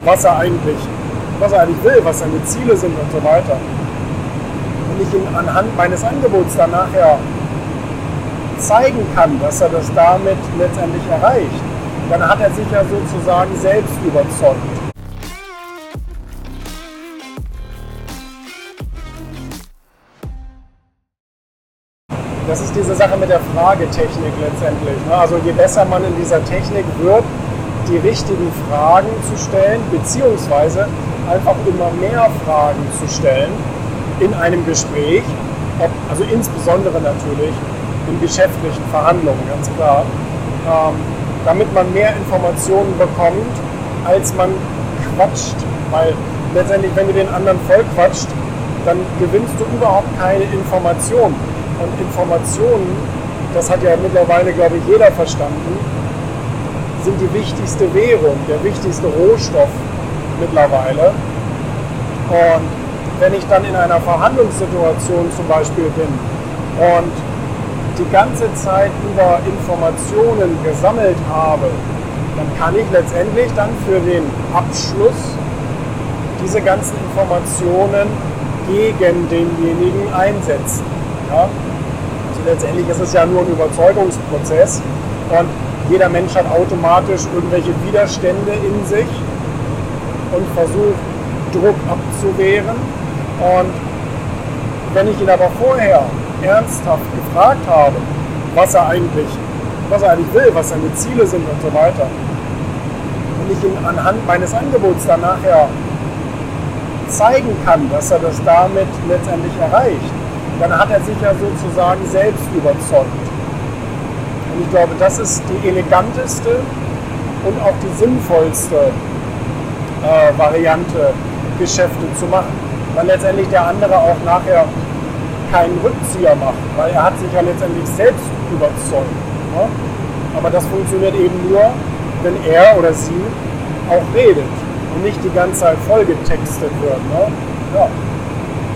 was er eigentlich, was er eigentlich will, was seine Ziele sind und so weiter. Wenn ich ihm anhand meines Angebots dann nachher zeigen kann, dass er das damit letztendlich erreicht, dann hat er sich ja sozusagen selbst überzeugt. Das ist diese Sache mit der Fragetechnik letztendlich. Ne? Also je besser man in dieser Technik wird, die richtigen Fragen zu stellen, beziehungsweise einfach immer mehr Fragen zu stellen in einem Gespräch, also insbesondere natürlich in geschäftlichen Verhandlungen, ganz klar, ähm, damit man mehr Informationen bekommt, als man quatscht. Weil letztendlich, wenn du den anderen voll quatscht, dann gewinnst du überhaupt keine Informationen. Und Informationen, das hat ja mittlerweile, glaube ich, jeder verstanden, sind die wichtigste Währung, der wichtigste Rohstoff mittlerweile. Und wenn ich dann in einer Verhandlungssituation zum Beispiel bin und die ganze Zeit über Informationen gesammelt habe, dann kann ich letztendlich dann für den Abschluss diese ganzen Informationen gegen denjenigen einsetzen. Ja? Also letztendlich ist es ja nur ein Überzeugungsprozess und jeder Mensch hat automatisch irgendwelche Widerstände in sich und versucht Druck abzuwehren. Und wenn ich ihn aber vorher ernsthaft gefragt habe, was er eigentlich, was er eigentlich will, was seine Ziele sind und so weiter, und ich ihm anhand meines Angebots dann nachher zeigen kann, dass er das damit letztendlich erreicht, dann hat er sich ja sozusagen selbst überzeugt. Und ich glaube, das ist die eleganteste und auch die sinnvollste äh, Variante, Geschäfte zu machen. Weil letztendlich der andere auch nachher keinen Rückzieher macht, weil er hat sich ja letztendlich selbst überzeugt. Ne? Aber das funktioniert eben nur, wenn er oder sie auch redet und nicht die ganze Zeit vollgetextet wird. Ne? Ja.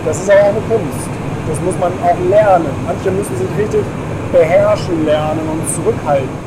Das ist aber auch eine Kunst. Das muss man auch lernen. Manche müssen sich richtig beherrschen lernen und zurückhalten.